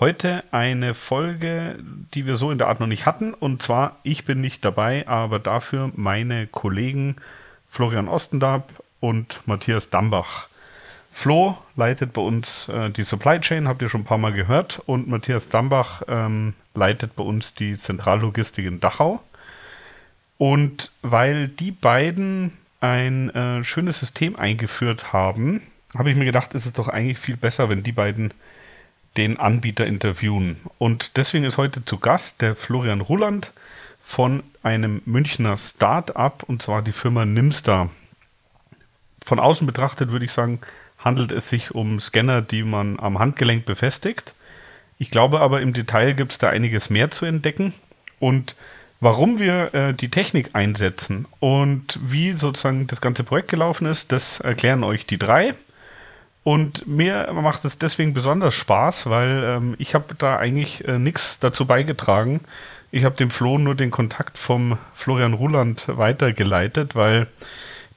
Heute eine Folge, die wir so in der Art noch nicht hatten. Und zwar, ich bin nicht dabei, aber dafür meine Kollegen Florian Ostendab und Matthias Dambach. Flo leitet bei uns äh, die Supply Chain, habt ihr schon ein paar Mal gehört. Und Matthias Dambach ähm, leitet bei uns die Zentrallogistik in Dachau. Und weil die beiden ein äh, schönes System eingeführt haben, habe ich mir gedacht, ist es doch eigentlich viel besser, wenn die beiden den Anbieter interviewen. Und deswegen ist heute zu Gast der Florian Ruland von einem Münchner Start-up und zwar die Firma Nimstar. Von außen betrachtet würde ich sagen, handelt es sich um Scanner, die man am Handgelenk befestigt. Ich glaube aber im Detail gibt es da einiges mehr zu entdecken und warum wir äh, die Technik einsetzen und wie sozusagen das ganze Projekt gelaufen ist, das erklären euch die drei. Und mir macht es deswegen besonders Spaß, weil ähm, ich habe da eigentlich äh, nichts dazu beigetragen. Ich habe dem Flo nur den Kontakt vom Florian Ruland weitergeleitet, weil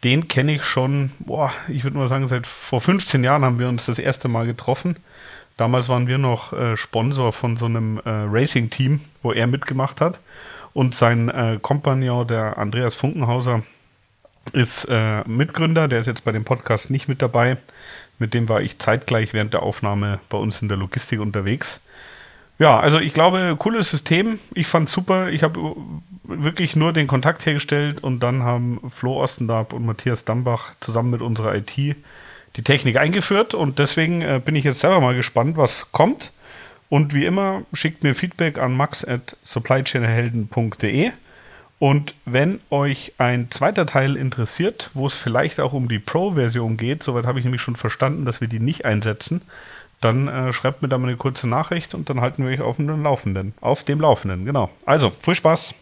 den kenne ich schon, boah, ich würde mal sagen, seit vor 15 Jahren haben wir uns das erste Mal getroffen. Damals waren wir noch äh, Sponsor von so einem äh, Racing-Team, wo er mitgemacht hat. Und sein äh, Kompagnon, der Andreas Funkenhauser, ist äh, Mitgründer, der ist jetzt bei dem Podcast nicht mit dabei. Mit dem war ich zeitgleich während der Aufnahme bei uns in der Logistik unterwegs. Ja, also ich glaube, cooles System. Ich fand super. Ich habe wirklich nur den Kontakt hergestellt und dann haben Flo Ostendab und Matthias Dambach zusammen mit unserer IT die Technik eingeführt und deswegen äh, bin ich jetzt selber mal gespannt, was kommt. Und wie immer, schickt mir Feedback an max at supplychainhelden.de. Und wenn euch ein zweiter Teil interessiert, wo es vielleicht auch um die Pro-Version geht, soweit habe ich nämlich schon verstanden, dass wir die nicht einsetzen, dann äh, schreibt mir da mal eine kurze Nachricht und dann halten wir euch auf dem Laufenden. Auf dem Laufenden, genau. Also, viel Spaß!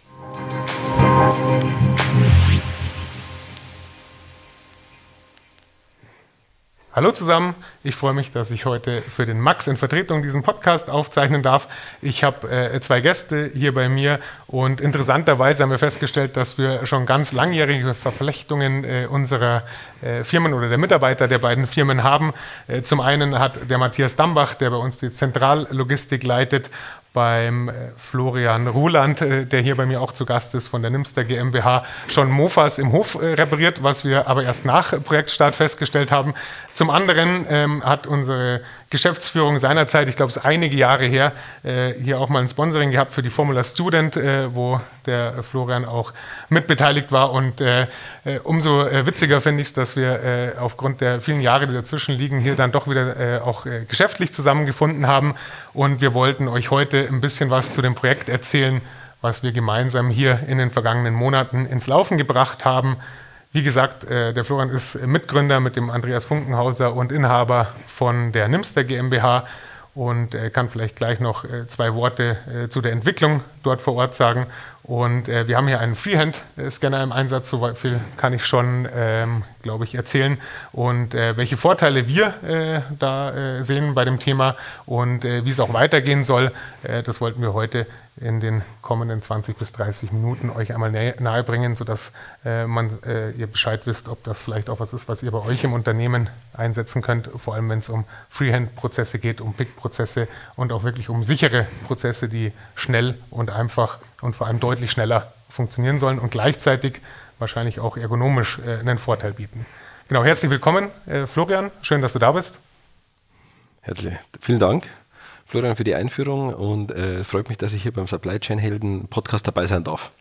Hallo zusammen, ich freue mich, dass ich heute für den Max in Vertretung diesen Podcast aufzeichnen darf. Ich habe äh, zwei Gäste hier bei mir und interessanterweise haben wir festgestellt, dass wir schon ganz langjährige Verflechtungen äh, unserer äh, Firmen oder der Mitarbeiter der beiden Firmen haben. Äh, zum einen hat der Matthias Dambach, der bei uns die Zentrallogistik leitet, beim äh, Florian Ruland, äh, der hier bei mir auch zu Gast ist von der Nimster GmbH, schon Mofas im Hof äh, repariert, was wir aber erst nach Projektstart festgestellt haben. Zum anderen ähm, hat unsere Geschäftsführung seinerzeit, ich glaube es ist einige Jahre her, äh, hier auch mal ein Sponsoring gehabt für die Formula Student, äh, wo der Florian auch mitbeteiligt war. Und äh, äh umso äh, witziger finde ich es, dass wir äh, aufgrund der vielen Jahre, die dazwischen liegen, hier dann doch wieder auch geschäftlich zusammengefunden haben. Und wir wollten euch heute ein bisschen was zu dem Projekt erzählen, was wir gemeinsam hier in den vergangenen Monaten ins Laufen gebracht haben. Wie gesagt, äh, der Florian ist Mitgründer mit dem Andreas Funkenhauser und Inhaber von der Nimster GmbH und kann vielleicht gleich noch äh, zwei Worte äh, zu der Entwicklung dort vor Ort sagen. Und wir haben hier einen Freehand-Scanner im Einsatz, so viel kann ich schon, ähm, glaube ich, erzählen. Und welche Vorteile wir da sehen bei dem Thema und wie es auch weitergehen soll, das wollten wir heute in den kommenden 20 bis 30 Minuten euch einmal nahe bringen, sodass äh, man, äh, ihr Bescheid wisst, ob das vielleicht auch was ist, was ihr bei euch im Unternehmen einsetzen könnt, vor allem wenn es um Freehand-Prozesse geht, um Pick-Prozesse und auch wirklich um sichere Prozesse, die schnell und einfach und vor allem deutlich schneller funktionieren sollen und gleichzeitig wahrscheinlich auch ergonomisch äh, einen Vorteil bieten. Genau, herzlich willkommen, äh, Florian, schön, dass du da bist. Herzlich, vielen Dank. Florian, für die Einführung und äh, es freut mich, dass ich hier beim Supply Chain Helden Podcast dabei sein darf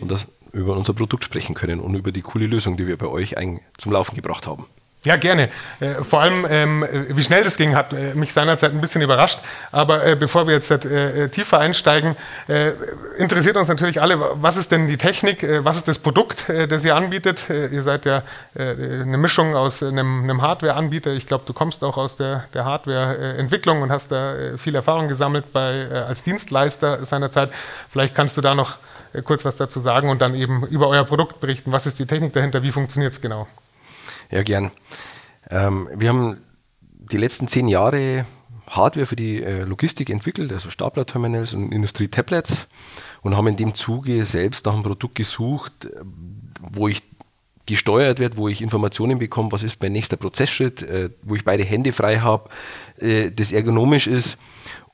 und das über unser Produkt sprechen können und über die coole Lösung, die wir bei euch ein, zum Laufen gebracht haben. Ja, gerne. Äh, vor allem, ähm, wie schnell das ging, hat äh, mich seinerzeit ein bisschen überrascht. Aber äh, bevor wir jetzt äh, tiefer einsteigen, äh, interessiert uns natürlich alle, was ist denn die Technik, äh, was ist das Produkt, das ihr anbietet? ihr seid ja eine Mischung aus einem, einem Hardware-Anbieter. Ich glaube, du kommst auch aus der, der Hardware-Entwicklung und hast da viel Erfahrung gesammelt bei, als Dienstleister seinerzeit. Vielleicht kannst du da noch kurz was dazu sagen und dann eben über euer Produkt berichten. Was ist die Technik dahinter? Wie funktioniert es genau? Ja, gern. Ähm, wir haben die letzten zehn Jahre Hardware für die äh, Logistik entwickelt, also Staplerterminals und Industrie-Tablets und haben in dem Zuge selbst nach einem Produkt gesucht, wo ich gesteuert wird, wo ich Informationen bekomme, was ist mein nächster Prozessschritt, äh, wo ich beide Hände frei habe, äh, das ergonomisch ist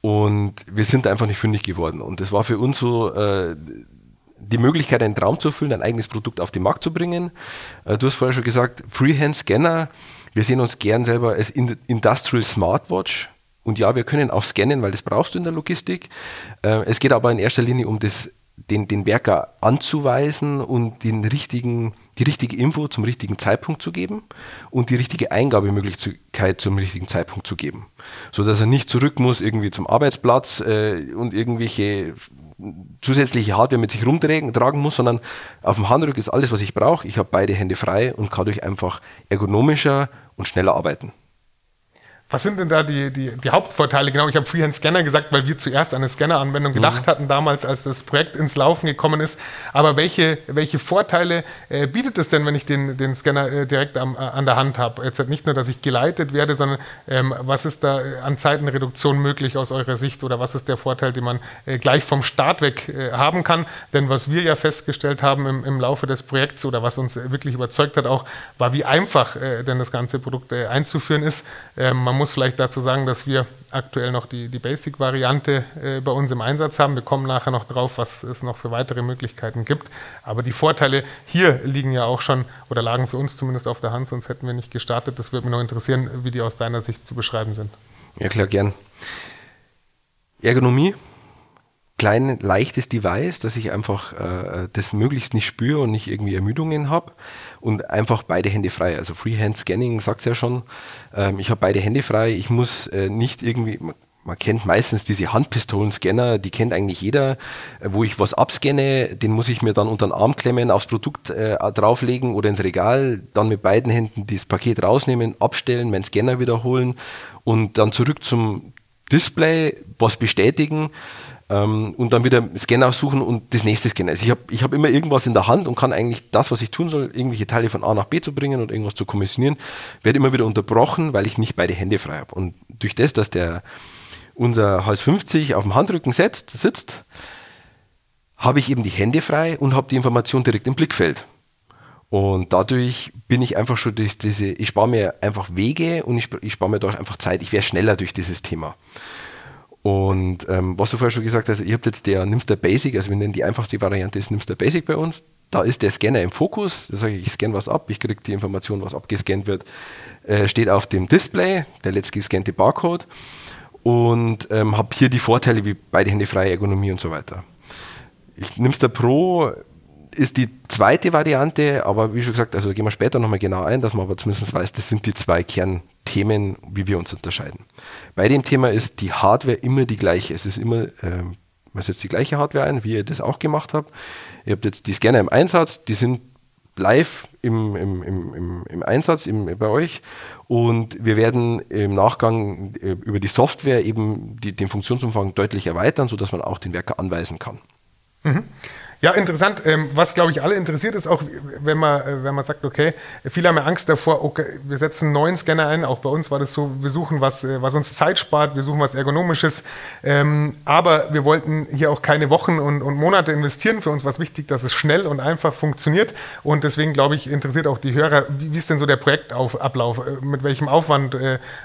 und wir sind einfach nicht fündig geworden und das war für uns so äh, die Möglichkeit, einen Traum zu erfüllen, ein eigenes Produkt auf den Markt zu bringen. Äh, du hast vorher schon gesagt, Freehand Scanner. Wir sehen uns gern selber als Industrial Smartwatch. Und ja, wir können auch scannen, weil das brauchst du in der Logistik. Äh, es geht aber in erster Linie um das, den, den Werker anzuweisen und den richtigen, die richtige Info zum richtigen Zeitpunkt zu geben und die richtige Eingabemöglichkeit zum richtigen Zeitpunkt zu geben. So dass er nicht zurück muss irgendwie zum Arbeitsplatz äh, und irgendwelche zusätzliche Hardware mit sich rumtragen tragen muss, sondern auf dem Handrück ist alles, was ich brauche. Ich habe beide Hände frei und kann durch einfach ergonomischer und schneller arbeiten. Was sind denn da die, die, die Hauptvorteile? Genau, ich habe Freehand Scanner gesagt, weil wir zuerst an eine Scanner-Anwendung mhm. gedacht mhm. hatten, damals, als das Projekt ins Laufen gekommen ist. Aber welche, welche Vorteile äh, bietet es denn, wenn ich den, den Scanner äh, direkt am, äh, an der Hand habe? Jetzt halt nicht nur, dass ich geleitet werde, sondern ähm, was ist da äh, an Zeitenreduktion möglich aus eurer Sicht oder was ist der Vorteil, den man äh, gleich vom Start weg äh, haben kann? Denn was wir ja festgestellt haben im, im Laufe des Projekts oder was uns wirklich überzeugt hat auch, war, wie einfach denn das ganze Produkt einzuführen ist. Ähm, man muss vielleicht dazu sagen, dass wir aktuell noch die, die Basic-Variante äh, bei uns im Einsatz haben. Wir kommen nachher noch drauf, was es noch für weitere Möglichkeiten gibt. Aber die Vorteile hier liegen ja auch schon oder lagen für uns zumindest auf der Hand, sonst hätten wir nicht gestartet. Das würde mich noch interessieren, wie die aus deiner Sicht zu beschreiben sind. Ja, klar, gern. Ergonomie klein, leichtes Device, dass ich einfach äh, das möglichst nicht spüre und nicht irgendwie Ermüdungen habe und einfach beide Hände frei. Also Freehand Scanning sagt's ja schon. Ähm, ich habe beide Hände frei. Ich muss äh, nicht irgendwie, man, man kennt meistens diese Handpistolenscanner, die kennt eigentlich jeder, äh, wo ich was abscanne, den muss ich mir dann unter den Arm klemmen, aufs Produkt äh, drauflegen oder ins Regal, dann mit beiden Händen das Paket rausnehmen, abstellen, meinen Scanner wiederholen und dann zurück zum Display, was bestätigen ähm, und dann wieder Scanner suchen und das nächste Scanner. Also ich habe ich hab immer irgendwas in der Hand und kann eigentlich das, was ich tun soll, irgendwelche Teile von A nach B zu bringen und irgendwas zu kommissionieren, werde immer wieder unterbrochen, weil ich nicht beide Hände frei habe. Und durch das, dass der unser Hals 50 auf dem Handrücken setzt, sitzt, habe ich eben die Hände frei und habe die Information direkt im Blickfeld. Und dadurch bin ich einfach schon durch diese, ich spare mir einfach Wege und ich, ich spare mir doch einfach Zeit. Ich wäre schneller durch dieses Thema. Und ähm, was du vorher schon gesagt hast, ihr habt jetzt der, nimmst der Basic, also wir nennen die einfachste Variante ist, nimmst der Basic bei uns. Da ist der Scanner im Fokus. Da sage ich, ich scanne was ab, ich kriege die Information, was abgescannt wird, äh, steht auf dem Display, der letzte gescannte Barcode und ähm, habe hier die Vorteile wie beide Hände freie Ergonomie und so weiter. Ich nimmst der Pro ist die zweite Variante, aber wie schon gesagt, also gehen wir später nochmal genau ein, dass man aber zumindest weiß, das sind die zwei Kernthemen, wie wir uns unterscheiden. Bei dem Thema ist die Hardware immer die gleiche. Es ist immer, äh, man setzt die gleiche Hardware ein, wie ihr das auch gemacht habt. Ihr habt jetzt die Scanner im Einsatz, die sind live im, im, im, im, Einsatz bei euch und wir werden im Nachgang äh, über die Software eben die, den Funktionsumfang deutlich erweitern, sodass man auch den Werker anweisen kann. Mhm. Ja, interessant. Ähm, was, glaube ich, alle interessiert ist, auch wenn man, äh, wenn man sagt, okay, viele haben ja Angst davor, okay, wir setzen einen neuen Scanner ein. Auch bei uns war das so, wir suchen was, äh, was uns Zeit spart, wir suchen was Ergonomisches. Ähm, aber wir wollten hier auch keine Wochen und, und Monate investieren. Für uns war es wichtig, dass es schnell und einfach funktioniert. Und deswegen, glaube ich, interessiert auch die Hörer, wie, ist denn so der Projektablauf? Äh, mit welchem Aufwand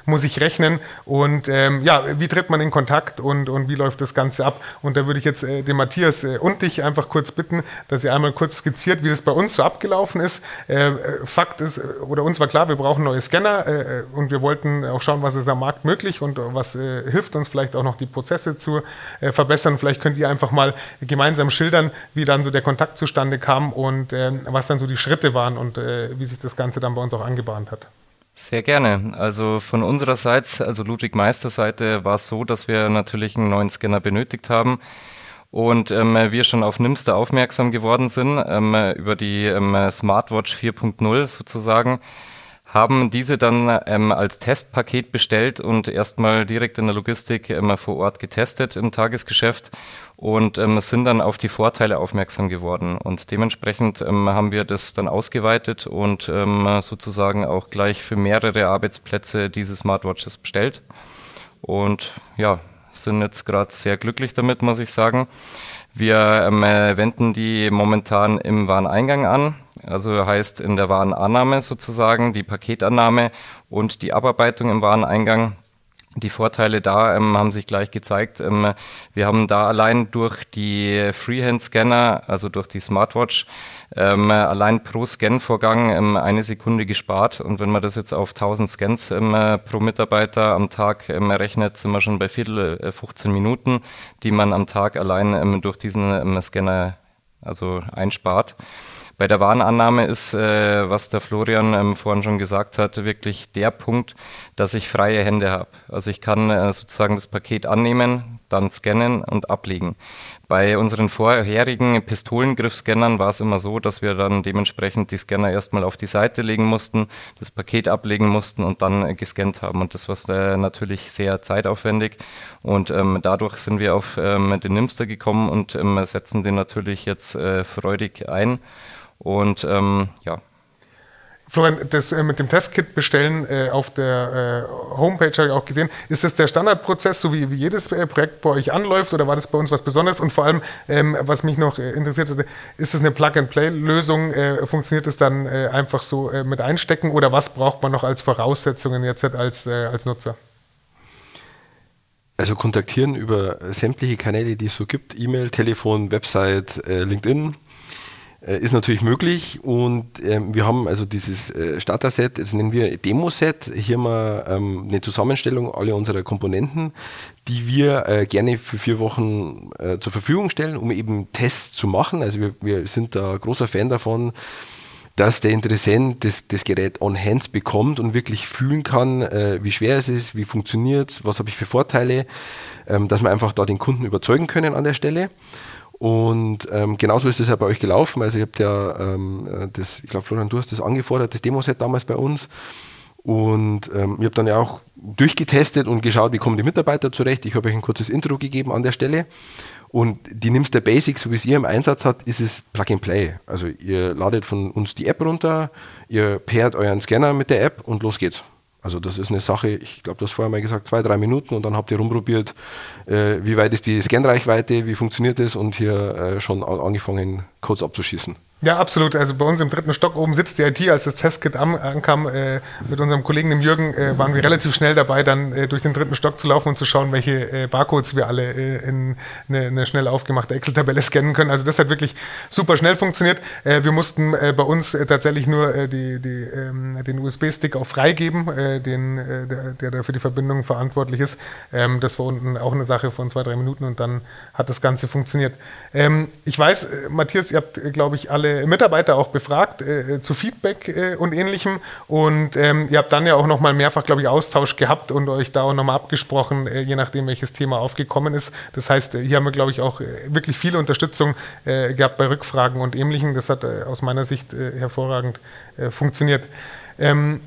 muss ich rechnen? Und ähm, ja, wie tritt man in Kontakt und, und wie läuft das Ganze ab? Und da würde ich jetzt den Matthias und dich einfach kurz kurz bitten, dass ihr einmal kurz skizziert, wie das bei uns so abgelaufen ist. Äh, Fakt ist, oder uns war klar, wir brauchen neue Scanner äh, und wir wollten auch schauen, was ist am Markt möglich und was äh, hilft uns vielleicht auch noch die Prozesse zu äh, verbessern. Vielleicht könnt ihr einfach mal gemeinsam schildern, wie dann so der Kontakt zustande kam und äh, was dann so die Schritte waren und äh, wie sich das Ganze dann bei uns auch angebahnt hat. Sehr gerne. Also von unserer Seite, also Ludwig Meister Seite, war es so, dass wir natürlich einen neuen Scanner benötigt haben und ähm, wir schon auf Nimster aufmerksam geworden sind ähm, über die ähm, Smartwatch 4.0 sozusagen haben diese dann ähm, als Testpaket bestellt und erstmal direkt in der Logistik ähm, vor Ort getestet im Tagesgeschäft und ähm, sind dann auf die Vorteile aufmerksam geworden. Und dementsprechend ähm, haben wir das dann ausgeweitet und ähm, sozusagen auch gleich für mehrere Arbeitsplätze diese Smartwatches bestellt. Und ja, sind jetzt gerade sehr glücklich damit, muss ich sagen. Wir ähm, wenden die momentan im Wareneingang an. Also heißt in der Warenannahme sozusagen, die Paketannahme und die Abarbeitung im Wareneingang. Die Vorteile da ähm, haben sich gleich gezeigt. Ähm, wir haben da allein durch die Freehand-Scanner, also durch die Smartwatch, ähm, allein pro Scan-Vorgang ähm, eine Sekunde gespart. Und wenn man das jetzt auf 1000 Scans ähm, pro Mitarbeiter am Tag ähm, rechnet, sind wir schon bei Viertel äh, 15 Minuten, die man am Tag allein durch diesen Scanner also einspart. Bei der Warenannahme ist, äh, was der Florian ähm, vorhin schon gesagt hat, wirklich der Punkt, dass ich freie Hände habe. Also ich kann äh, sozusagen das Paket annehmen, dann scannen und ablegen. Bei unseren vorherigen Pistolengriffscannern war es immer so, dass wir dann dementsprechend die Scanner erstmal auf die Seite legen mussten, das Paket ablegen mussten und dann äh, gescannt haben. Und das war äh, natürlich sehr zeitaufwendig. Und ähm, dadurch sind wir auf ähm, den Nimster gekommen und ähm, setzen den natürlich jetzt äh, freudig ein. Und ähm, ja. Florian, das äh, mit dem Testkit bestellen äh, auf der äh, Homepage habe ich auch gesehen. Ist das der Standardprozess, so wie, wie jedes äh, Projekt bei euch anläuft, oder war das bei uns was Besonderes? Und vor allem, ähm, was mich noch äh, interessiert hatte, ist das eine Plug-and-Play-Lösung? Äh, funktioniert das dann einfach so mit einstecken oder was braucht man noch als Voraussetzungen jetzt als, als Nutzer? Also kontaktieren über sämtliche Kanäle, die es so gibt, E-Mail, Telefon, Website, LinkedIn ist natürlich möglich und ähm, wir haben also dieses äh, Starter-Set, das nennen wir Demo-Set, hier mal ähm, eine Zusammenstellung aller unserer Komponenten, die wir äh, gerne für vier Wochen äh, zur Verfügung stellen, um eben Tests zu machen. Also wir, wir sind da großer Fan davon, dass der Interessent das, das Gerät on hands bekommt und wirklich fühlen kann, äh, wie schwer es ist, wie funktioniert es, was habe ich für Vorteile, ähm, dass wir einfach da den Kunden überzeugen können an der Stelle. Und ähm, genauso ist es ja bei euch gelaufen. Also ihr habt ja ähm, äh, das, ich glaube, Florian, du hast das angefordert, das Demoset damals bei uns. Und ähm, ich habe dann ja auch durchgetestet und geschaut, wie kommen die Mitarbeiter zurecht. Ich habe euch ein kurzes Intro gegeben an der Stelle. Und die nimmst der Basic, so wie es ihr im Einsatz habt, ist es Plug and Play. Also ihr ladet von uns die App runter, ihr pairt euren Scanner mit der App und los geht's. Also das ist eine Sache, ich glaube, du hast vorher mal gesagt, zwei, drei Minuten und dann habt ihr rumprobiert, äh, wie weit ist die Scanreichweite, wie funktioniert das? Und hier äh, schon angefangen, Codes abzuschießen. Ja, absolut. Also bei uns im dritten Stock oben sitzt die IT. Als das Testkit ankam äh, mit unserem Kollegen, dem Jürgen, äh, waren wir relativ schnell dabei, dann äh, durch den dritten Stock zu laufen und zu schauen, welche äh, Barcodes wir alle äh, in eine, eine, schnell aufgemachte Excel-Tabelle scannen können. Also das hat wirklich super schnell funktioniert. Äh, wir mussten bei uns tatsächlich nur die, die, ähm, den USB-Stick auch freigeben, den, der, der da für die Verbindung verantwortlich ist. Ähm, das war unten auch eine Sache von zwei, drei Minuten und dann hat das Ganze funktioniert. Ähm, ich weiß, Matthias, ihr habt, glaube ich, alle Mitarbeiter auch befragt äh, zu Feedback äh, und ähnlichem. Und ähm, ihr habt dann ja auch nochmal mehrfach, glaube ich, Austausch gehabt und euch da auch nochmal abgesprochen, äh, je nachdem, welches Thema aufgekommen ist. Das heißt, hier haben wir, glaube ich, auch äh, wirklich viel Unterstützung äh, gehabt bei Rückfragen und ähnlichem. Das hat äh, aus meiner Sicht hervorragend funktioniert. Ähm,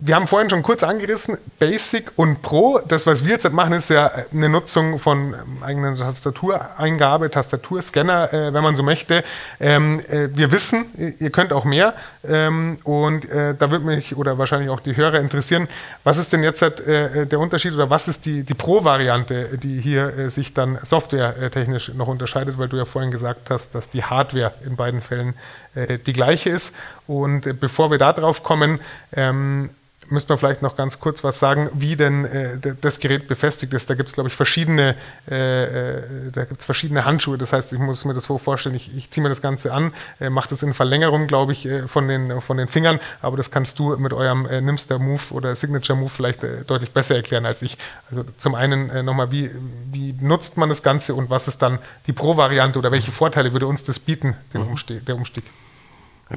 wir haben vorhin schon kurz angerissen, Basic und Pro. Das, was wir jetzt machen, ist ja eine Nutzung von ähm, eigenen Tastatureingabe, Tastaturscanner, äh, wenn man so möchte. Ähm, äh, wir wissen, ihr könnt auch mehr. Ähm, und äh, da würde mich oder wahrscheinlich auch die Hörer interessieren, was ist denn jetzt äh, der Unterschied oder was ist die, die Pro-Variante, die hier äh, sich dann softwaretechnisch noch unterscheidet, weil du ja vorhin gesagt hast, dass die Hardware in beiden Fällen die gleiche ist. Und bevor wir da drauf kommen, ähm, müsste man vielleicht noch ganz kurz was sagen, wie denn äh, das Gerät befestigt ist. Da gibt es, glaube ich, verschiedene, äh, äh, da gibt's verschiedene Handschuhe. Das heißt, ich muss mir das so vorstellen, ich, ich ziehe mir das Ganze an, äh, mache das in Verlängerung, glaube ich, äh, von, den, von den Fingern, aber das kannst du mit eurem äh, Nimster Move oder Signature Move vielleicht äh, deutlich besser erklären als ich. Also zum einen nochmal, wie, wie nutzt man das Ganze und was ist dann die Pro-Variante oder welche Vorteile würde uns das bieten, den mhm. Umstieg, der Umstieg?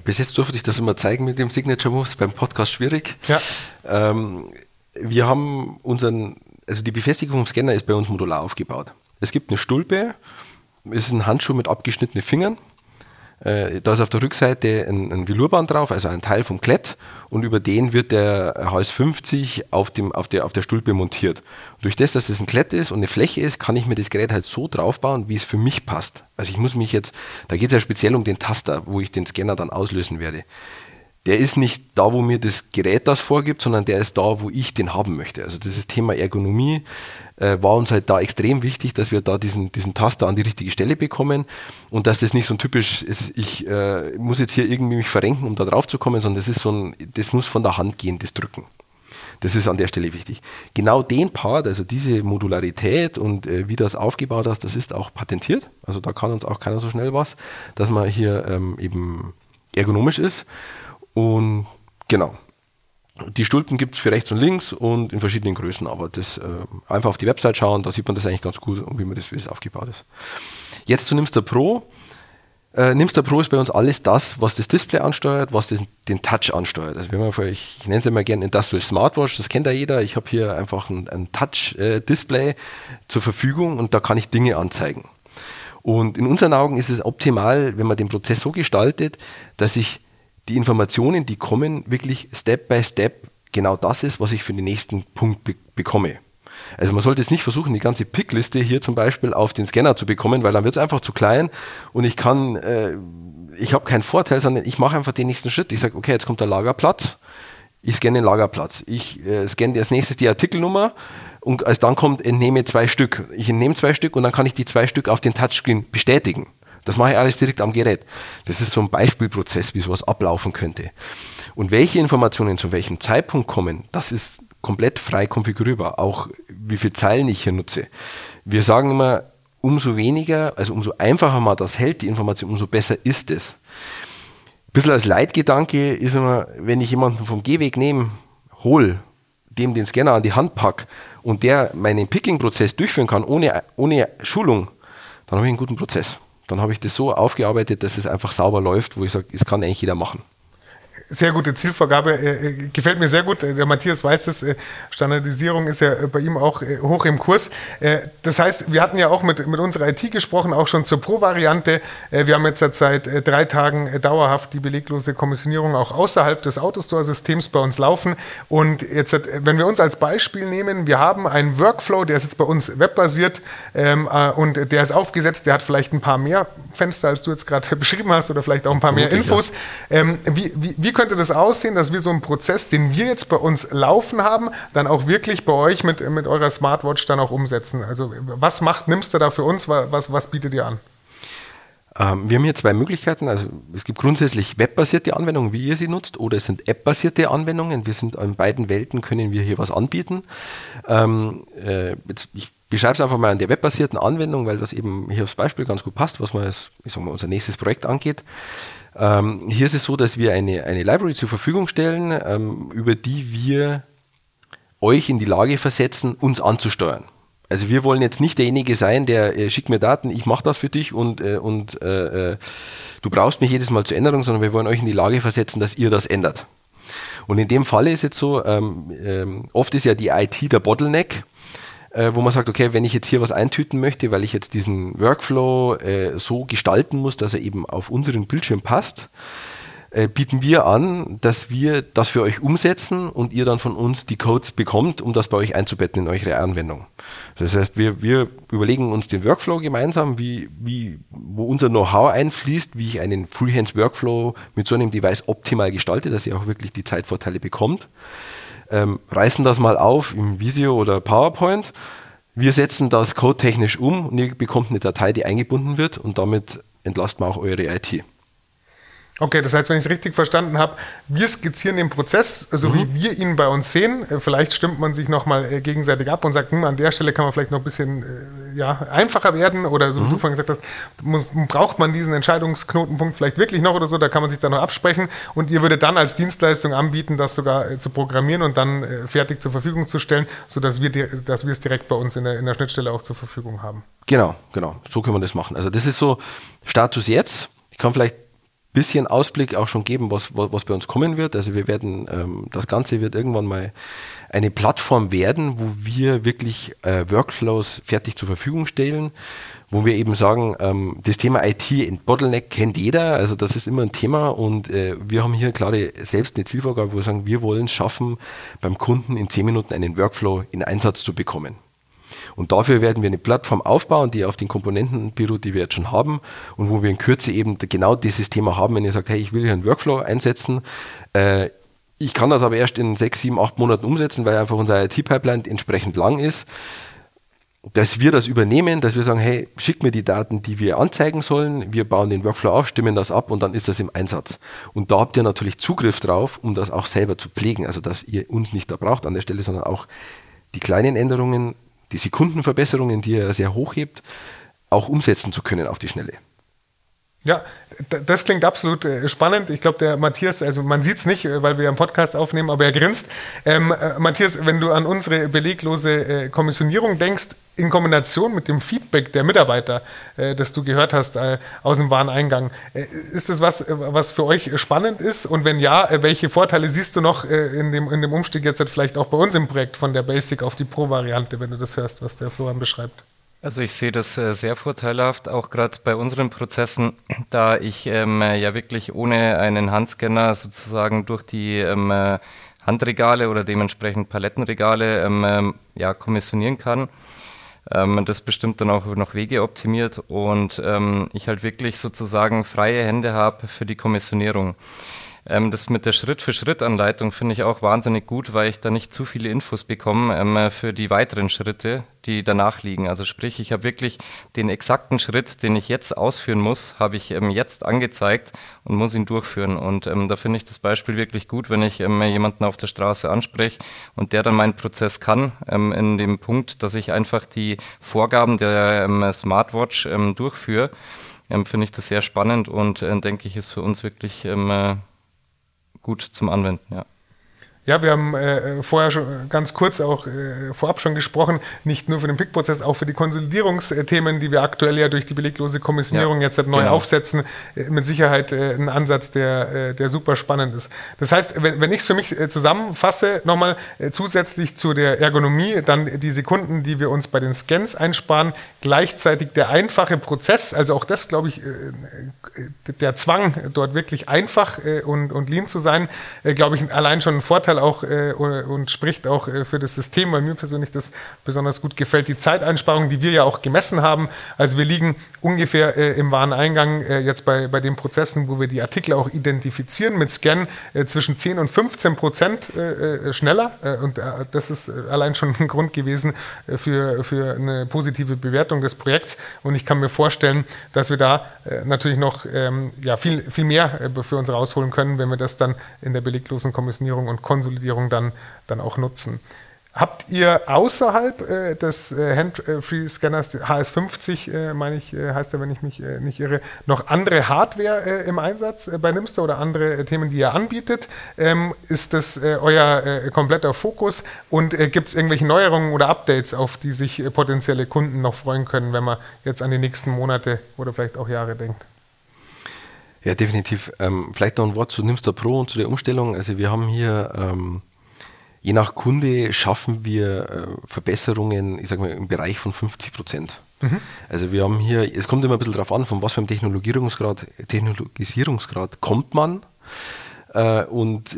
Bis jetzt durfte ich das immer zeigen mit dem Signature Moves, beim Podcast schwierig. Ja. Ähm, wir haben unseren, also die Befestigung vom Scanner ist bei uns modular aufgebaut. Es gibt eine Stulpe, ist ein Handschuh mit abgeschnittenen Fingern. Äh, da ist auf der Rückseite ein, ein Velourband drauf, also ein Teil vom Klett, und über den wird der HS50 auf, dem, auf, der, auf der Stulpe montiert. Und durch das, dass das ein Klett ist und eine Fläche ist, kann ich mir das Gerät halt so draufbauen, wie es für mich passt. Also ich muss mich jetzt, da geht es ja speziell um den Taster, wo ich den Scanner dann auslösen werde der ist nicht da, wo mir das Gerät das vorgibt, sondern der ist da, wo ich den haben möchte. Also das ist Thema Ergonomie äh, war uns halt da extrem wichtig, dass wir da diesen, diesen Taster an die richtige Stelle bekommen und dass das nicht so ein typisch ist, ich äh, muss jetzt hier irgendwie mich verrenken, um da drauf zu kommen, sondern das ist so ein, das muss von der Hand gehen, das Drücken. Das ist an der Stelle wichtig. Genau den Part, also diese Modularität und äh, wie das aufgebaut ist, das ist auch patentiert. Also da kann uns auch keiner so schnell was, dass man hier ähm, eben ergonomisch ist. Und genau. Die Stulpen gibt es für rechts und links und in verschiedenen Größen, aber das äh, einfach auf die Website schauen, da sieht man das eigentlich ganz gut und wie man das, wie das aufgebaut ist. Jetzt zu Nimster Pro. Äh, Nimster Pro ist bei uns alles das, was das Display ansteuert, was das, den Touch ansteuert. Also wenn man für, ich, ich nenne es immer gerne Industrial Smartwatch, das kennt ja jeder. Ich habe hier einfach ein, ein Touch-Display äh, zur Verfügung und da kann ich Dinge anzeigen. Und in unseren Augen ist es optimal, wenn man den Prozess so gestaltet, dass ich die Informationen, die kommen, wirklich Step by Step genau das ist, was ich für den nächsten Punkt be bekomme. Also man sollte jetzt nicht versuchen, die ganze Pickliste hier zum Beispiel auf den Scanner zu bekommen, weil dann wird es einfach zu klein und ich kann, äh, ich habe keinen Vorteil, sondern ich mache einfach den nächsten Schritt. Ich sage, okay, jetzt kommt der Lagerplatz, ich scanne den Lagerplatz, ich äh, scanne als nächstes die Artikelnummer und als dann kommt, entnehme zwei Stück. Ich entnehme zwei Stück und dann kann ich die zwei Stück auf den Touchscreen bestätigen. Das mache ich alles direkt am Gerät. Das ist so ein Beispielprozess, wie sowas ablaufen könnte. Und welche Informationen zu welchem Zeitpunkt kommen, das ist komplett frei konfigurierbar. Auch wie viele Zeilen ich hier nutze. Wir sagen immer, umso weniger, also umso einfacher man das hält, die Information, umso besser ist es. Ein bisschen als Leitgedanke ist immer, wenn ich jemanden vom Gehweg nehme, hol, dem den Scanner an die Hand pack und der meinen Picking-Prozess durchführen kann, ohne, ohne Schulung, dann habe ich einen guten Prozess dann habe ich das so aufgearbeitet, dass es einfach sauber läuft, wo ich sage, das kann eigentlich jeder machen sehr gute Zielvorgabe, äh, äh, gefällt mir sehr gut. Der Matthias weiß es, äh, Standardisierung ist ja bei ihm auch äh, hoch im Kurs. Äh, das heißt, wir hatten ja auch mit, mit unserer IT gesprochen, auch schon zur Pro-Variante. Äh, wir haben jetzt seit drei Tagen dauerhaft die beleglose Kommissionierung auch außerhalb des Autostore-Systems bei uns laufen. Und jetzt, wenn wir uns als Beispiel nehmen, wir haben einen Workflow, der ist jetzt bei uns webbasiert ähm, und der ist aufgesetzt, der hat vielleicht ein paar mehr Fenster, als du jetzt gerade beschrieben hast, oder vielleicht auch ein paar mehr Infos. Ähm, wie, wie, wie könnte das aussehen, dass wir so einen Prozess, den wir jetzt bei uns laufen haben, dann auch wirklich bei euch mit, mit eurer Smartwatch dann auch umsetzen? Also was macht Nimmst du da für uns? Was, was bietet ihr an? Ähm, wir haben hier zwei Möglichkeiten. Also es gibt grundsätzlich webbasierte Anwendungen, wie ihr sie nutzt, oder es sind App-basierte Anwendungen. Wir sind in beiden Welten können wir hier was anbieten. Ähm, äh, jetzt, ich beschreibe es einfach mal an der webbasierten Anwendung, weil das eben hier aufs Beispiel ganz gut passt, was man als, ich sag mal, unser nächstes Projekt angeht. Ähm, hier ist es so, dass wir eine, eine Library zur Verfügung stellen, ähm, über die wir euch in die Lage versetzen, uns anzusteuern. Also wir wollen jetzt nicht derjenige sein, der äh, schickt mir Daten, ich mache das für dich und, äh, und äh, äh, du brauchst mich jedes Mal zur Änderung, sondern wir wollen euch in die Lage versetzen, dass ihr das ändert. Und in dem Fall ist jetzt so, ähm, ähm, oft ist ja die IT der Bottleneck äh, wo man sagt, okay, wenn ich jetzt hier was eintüten möchte, weil ich jetzt diesen Workflow äh, so gestalten muss, dass er eben auf unseren Bildschirm passt, äh, bieten wir an, dass wir das für euch umsetzen und ihr dann von uns die Codes bekommt, um das bei euch einzubetten in eure Anwendung. Das heißt, wir, wir überlegen uns den Workflow gemeinsam, wie, wie, wo unser Know-how einfließt, wie ich einen Freehands-Workflow mit so einem Device optimal gestalte, dass ihr auch wirklich die Zeitvorteile bekommt ähm, reißen das mal auf im Visio oder PowerPoint. Wir setzen das codetechnisch um und ihr bekommt eine Datei, die eingebunden wird und damit entlasten wir auch eure IT. Okay, das heißt, wenn ich es richtig verstanden habe, wir skizzieren den Prozess, so mhm. wie wir ihn bei uns sehen. Äh, vielleicht stimmt man sich nochmal äh, gegenseitig ab und sagt, hm, an der Stelle kann man vielleicht noch ein bisschen äh, ja, einfacher werden oder so mhm. wie du vorhin gesagt hast, braucht man diesen Entscheidungsknotenpunkt vielleicht wirklich noch oder so, da kann man sich dann noch absprechen und ihr würdet dann als Dienstleistung anbieten, das sogar zu programmieren und dann fertig zur Verfügung zu stellen, sodass wir, dass wir es direkt bei uns in der, in der Schnittstelle auch zur Verfügung haben. Genau, genau, so können wir das machen. Also das ist so Status jetzt. Ich kann vielleicht bisschen Ausblick auch schon geben, was, was, was bei uns kommen wird. Also wir werden, ähm, das Ganze wird irgendwann mal eine Plattform werden, wo wir wirklich äh, Workflows fertig zur Verfügung stellen, wo wir eben sagen, ähm, das Thema IT in Bottleneck kennt jeder, also das ist immer ein Thema und äh, wir haben hier klare selbst eine Zielvorgabe, wo wir sagen, wir wollen schaffen, beim Kunden in zehn Minuten einen Workflow in Einsatz zu bekommen. Und dafür werden wir eine Plattform aufbauen, die auf den Komponenten beruht, die wir jetzt schon haben und wo wir in Kürze eben genau dieses Thema haben, wenn ihr sagt, hey, ich will hier einen Workflow einsetzen. Äh, ich kann das aber erst in sechs, sieben, acht Monaten umsetzen, weil einfach unser IT-Pipeline entsprechend lang ist. Dass wir das übernehmen, dass wir sagen, hey, schick mir die Daten, die wir anzeigen sollen, wir bauen den Workflow auf, stimmen das ab und dann ist das im Einsatz. Und da habt ihr natürlich Zugriff drauf, um das auch selber zu pflegen, also dass ihr uns nicht da braucht an der Stelle, sondern auch die kleinen Änderungen die Sekundenverbesserungen, die er sehr hoch hebt, auch umsetzen zu können auf die Schnelle. Ja, das klingt absolut äh, spannend. Ich glaube, der Matthias, also man sieht es nicht, äh, weil wir einen Podcast aufnehmen, aber er grinst. Ähm, äh, Matthias, wenn du an unsere beleglose Kommissionierung denkst, in Kombination mit dem Feedback der Mitarbeiter, äh, das du gehört hast äh, aus dem Wareneingang, ist das was, was für euch spannend ist? Und wenn ja, welche Vorteile siehst du noch in, dem, in dem Umstieg jetzt vielleicht auch bei uns im Projekt von der Basic auf die Pro-Variante, wenn du das hörst, was der Florian beschreibt? Also ich sehe das äh, sehr vorteilhaft, auch gerade bei unseren Prozessen, da ich ähm, ja wirklich ohne einen Handscanner sozusagen durch die ähm, äh, Handregale oder dementsprechend Palettenregale ähm, ähm, ja, kommissionieren kann. Ähm, das bestimmt dann auch noch Wege optimiert und ähm, ich halt wirklich sozusagen freie Hände habe für die Kommissionierung. Ähm, das mit der Schritt-für-Schritt-Anleitung finde ich auch wahnsinnig gut, weil ich da nicht zu viele Infos bekomme ähm, für die weiteren Schritte, die danach liegen. Also sprich, ich habe wirklich den exakten Schritt, den ich jetzt ausführen muss, habe ich ähm, jetzt angezeigt und muss ihn durchführen. Und ähm, da finde ich das Beispiel wirklich gut, wenn ich ähm, jemanden auf der Straße anspreche und der dann meinen Prozess kann, ähm, in dem Punkt, dass ich einfach die Vorgaben der Smartwatch durchführe. Ähm, finde ich das sehr spannend und äh, denke ich, ist für uns wirklich ähm, äh, gut zum Anwenden, ja. Ja, wir haben äh, vorher schon ganz kurz auch äh, vorab schon gesprochen, nicht nur für den PIC-Prozess, auch für die Konsolidierungsthemen, die wir aktuell ja durch die beleglose Kommissionierung ja, jetzt halt neu genau. aufsetzen, äh, mit Sicherheit äh, ein Ansatz, der, äh, der super spannend ist. Das heißt, wenn, wenn ich es für mich äh, zusammenfasse, nochmal zusätzlich zu der Ergonomie, dann die Sekunden, die wir uns bei den Scans einsparen, gleichzeitig der einfache Prozess, also auch das, glaube ich, der Zwang, dort wirklich einfach und, und lean zu sein, glaube ich, allein schon ein Vorteil Vorteil auch äh, und spricht auch äh, für das System, weil mir persönlich das besonders gut gefällt. Die Zeiteinsparung, die wir ja auch gemessen haben, also wir liegen ungefähr äh, im Wareneingang äh, jetzt bei, bei den Prozessen, wo wir die Artikel auch identifizieren mit Scan äh, zwischen 10 und 15 Prozent äh, schneller und das ist allein schon ein Grund gewesen für, für eine positive Bewertung des Projekts und ich kann mir vorstellen, dass wir da natürlich noch ähm, ja, viel, viel mehr für uns rausholen können, wenn wir das dann in der beleglosen Kommissionierung und Kon Konsolidierung dann, dann auch nutzen. Habt ihr außerhalb äh, des äh, Hand-Free-Scanners HS50, äh, meine ich, äh, heißt er, wenn ich mich äh, nicht irre, noch andere Hardware äh, im Einsatz bei Nimster oder andere Themen, die ihr anbietet? Ähm, ist das euer kompletter Fokus und gibt es irgendwelche Neuerungen oder Updates, auf die sich potenzielle Kunden noch freuen können, wenn man jetzt an die nächsten Monate oder vielleicht auch Jahre denkt? Ja, definitiv. Ähm, vielleicht noch ein Wort zu Nimster Pro und zu der Umstellung. Also wir haben hier, ähm, je nach Kunde schaffen wir äh, Verbesserungen, ich sage mal, im Bereich von 50 Prozent. Mhm. Also wir haben hier, es kommt immer ein bisschen darauf an, von was für einem Technologisierungsgrad, Technologisierungsgrad kommt man äh, und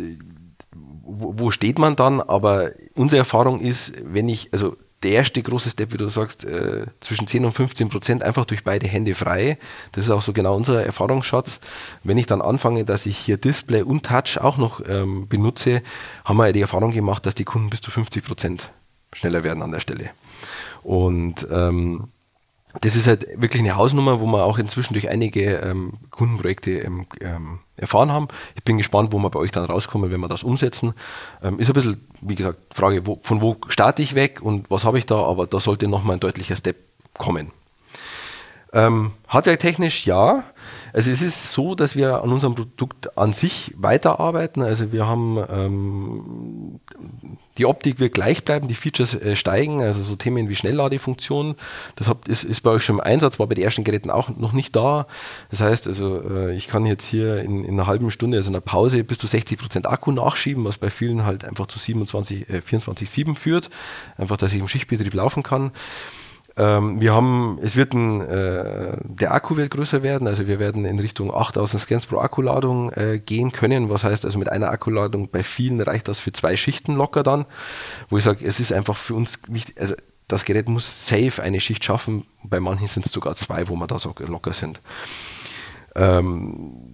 wo, wo steht man dann, aber unsere Erfahrung ist, wenn ich, also der erste große Step, wie du sagst, äh, zwischen 10 und 15 Prozent einfach durch beide Hände frei. Das ist auch so genau unser Erfahrungsschatz. Wenn ich dann anfange, dass ich hier Display und Touch auch noch ähm, benutze, haben wir die Erfahrung gemacht, dass die Kunden bis zu 50 Prozent schneller werden an der Stelle. Und ähm, das ist halt wirklich eine Hausnummer, wo wir auch inzwischen durch einige ähm, Kundenprojekte ähm, ähm, erfahren haben. Ich bin gespannt, wo wir bei euch dann rauskommen, wenn wir das umsetzen. Ähm, ist ein bisschen, wie gesagt, Frage, wo, von wo starte ich weg und was habe ich da, aber da sollte nochmal ein deutlicher Step kommen. Ähm, Hardware-technisch ja. Also es ist so, dass wir an unserem Produkt an sich weiterarbeiten. Also wir haben ähm, die Optik wird gleich bleiben, die Features äh, steigen, also so Themen wie Schnellladefunktion, das habt, ist, ist bei euch schon im Einsatz, war bei den ersten Geräten auch noch nicht da. Das heißt also, äh, ich kann jetzt hier in, in einer halben Stunde, also einer Pause, bis zu 60 Prozent Akku nachschieben, was bei vielen halt einfach zu 27, äh, 24-7 führt. Einfach, dass ich im Schichtbetrieb laufen kann. Ähm, wir haben, es wird ein, äh, der Akku wird größer werden, also wir werden in Richtung 8000 Scans pro Akkuladung äh, gehen können. Was heißt also mit einer Akkuladung bei vielen reicht das für zwei Schichten locker dann, wo ich sage, es ist einfach für uns wichtig, also das Gerät muss safe eine Schicht schaffen. Bei manchen sind es sogar zwei, wo wir da so locker sind. Ähm,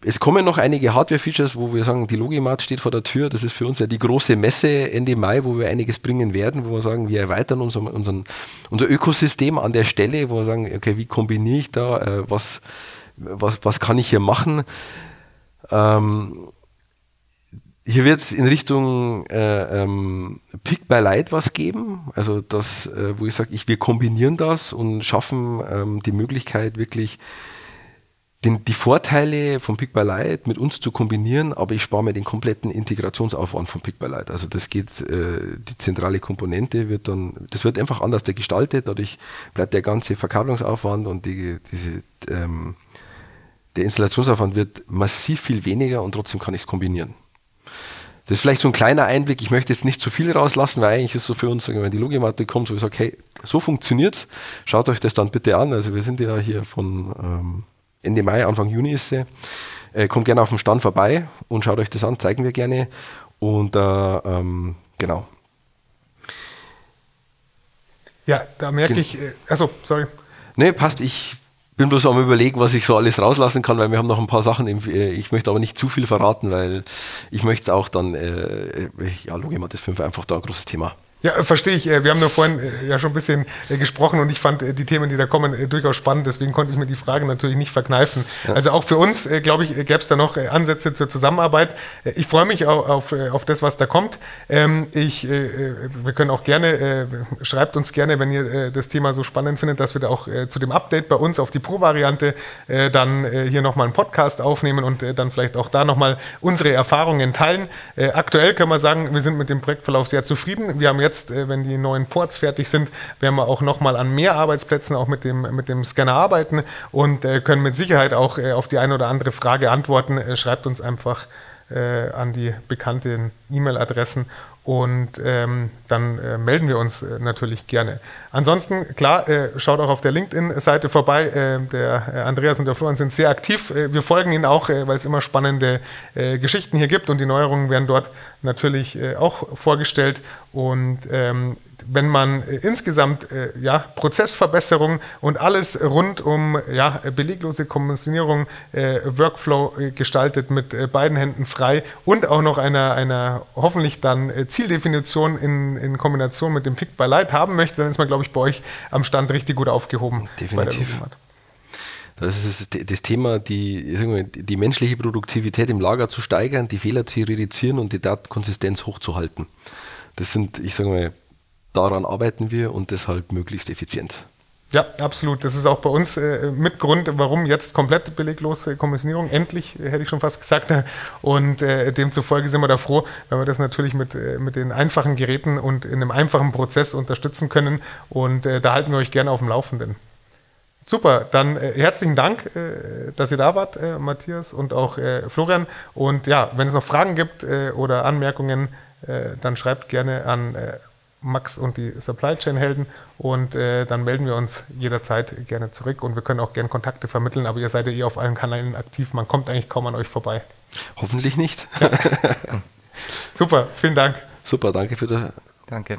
es kommen noch einige Hardware-Features, wo wir sagen, die Logimat steht vor der Tür. Das ist für uns ja die große Messe Ende Mai, wo wir einiges bringen werden, wo wir sagen, wir erweitern unser, unseren, unser Ökosystem an der Stelle, wo wir sagen, okay, wie kombiniere ich da, äh, was, was, was kann ich hier machen? Ähm, hier wird es in Richtung äh, ähm, Pick by Light was geben, also das, äh, wo ich sage, ich, wir kombinieren das und schaffen ähm, die Möglichkeit wirklich den, die Vorteile von Pick by Light mit uns zu kombinieren, aber ich spare mir den kompletten Integrationsaufwand von Pick by Light. Also das geht, äh, die zentrale Komponente wird dann, das wird einfach anders gestaltet, dadurch bleibt der ganze Verkabelungsaufwand und die, diese, ähm, der Installationsaufwand wird massiv viel weniger und trotzdem kann ich es kombinieren. Das ist vielleicht so ein kleiner Einblick. Ich möchte jetzt nicht zu viel rauslassen, weil eigentlich ist so für uns, wenn die Logimatte kommt, ich sage, hey, so funktioniert's. Schaut euch das dann bitte an. Also wir sind ja hier von ähm, Ende Mai, Anfang Juni ist sie. Äh, kommt gerne auf dem Stand vorbei und schaut euch das an, zeigen wir gerne. Und äh, ähm, genau. Ja, da merke Gen ich, äh, also sorry. Nee, passt. Ich bin bloß am überlegen, was ich so alles rauslassen kann, weil wir haben noch ein paar Sachen. Im, äh, ich möchte aber nicht zu viel verraten, weil ich möchte es auch dann, äh, äh ja, Logimat ist 5 einfach da ein großes Thema. Ja, äh, verstehe ich. Äh, wir haben nur vorhin äh, ja schon ein bisschen gesprochen und ich fand die Themen, die da kommen, durchaus spannend. Deswegen konnte ich mir die Frage natürlich nicht verkneifen. Ja. Also auch für uns, glaube ich, gäbe es da noch Ansätze zur Zusammenarbeit. Ich freue mich auf, auf das, was da kommt. Ähm, ich, wir können auch gerne, schreibt uns gerne, wenn ihr das Thema so spannend findet, dass wir da auch zu dem Update bei uns auf die Pro-Variante dann hier nochmal einen Podcast aufnehmen und dann vielleicht auch da nochmal unsere Erfahrungen teilen. Aktuell können wir sagen, wir sind mit dem Projektverlauf sehr zufrieden. Wir haben jetzt jetzt, äh, wenn die neuen Ports fertig sind, werden wir auch nochmal an mehr Arbeitsplätzen auch mit dem, mit dem Scanner arbeiten und äh, können mit Sicherheit auch äh, auf die eine oder andere Frage antworten. schreibt uns einfach an die bekannten E-Mail-Adressen und ähm, dann äh, melden wir uns äh, natürlich gerne. Ansonsten, klar, äh, schaut auch auf der LinkedIn-Seite vorbei. der Andreas und der Florian sind sehr aktiv. wir folgen ihnen auch, weil es immer spannende Geschichten hier gibt und die Neuerungen werden dort natürlich auch vorgestellt. Und ähm, wenn man äh, insgesamt äh, ja, Prozessverbesserung und alles rund um ja, beleglose Kommissionierung, äh, Workflow äh, gestaltet mit äh, beiden Händen frei und auch noch einer, einer hoffentlich dann Zieldefinition in, in Kombination mit dem Pick by Light haben möchte, dann ist man, glaube ich, bei euch am Stand richtig gut aufgehoben. Definitiv. Das ist das Thema, die, die menschliche Produktivität im Lager zu steigern, die Fehler zu reduzieren und die Datenkonsistenz hochzuhalten. Das sind, ich sage mal, daran arbeiten wir und deshalb möglichst effizient. Ja, absolut. Das ist auch bei uns äh, mit Grund, warum jetzt komplett beleglose Kommissionierung, endlich, äh, hätte ich schon fast gesagt. Und äh, demzufolge sind wir da froh, wenn wir das natürlich mit, äh, mit den einfachen Geräten und in einem einfachen Prozess unterstützen können. Und äh, da halten wir euch gerne auf dem Laufenden. Super, dann herzlichen Dank, dass ihr da wart, Matthias und auch Florian. Und ja, wenn es noch Fragen gibt oder Anmerkungen, dann schreibt gerne an Max und die Supply Chain Helden und äh, dann melden wir uns jederzeit gerne zurück und wir können auch gerne Kontakte vermitteln, aber ihr seid ja eh auf allen Kanälen aktiv, man kommt eigentlich kaum an euch vorbei. Hoffentlich nicht. Ja. Super, vielen Dank. Super, danke für das. Danke.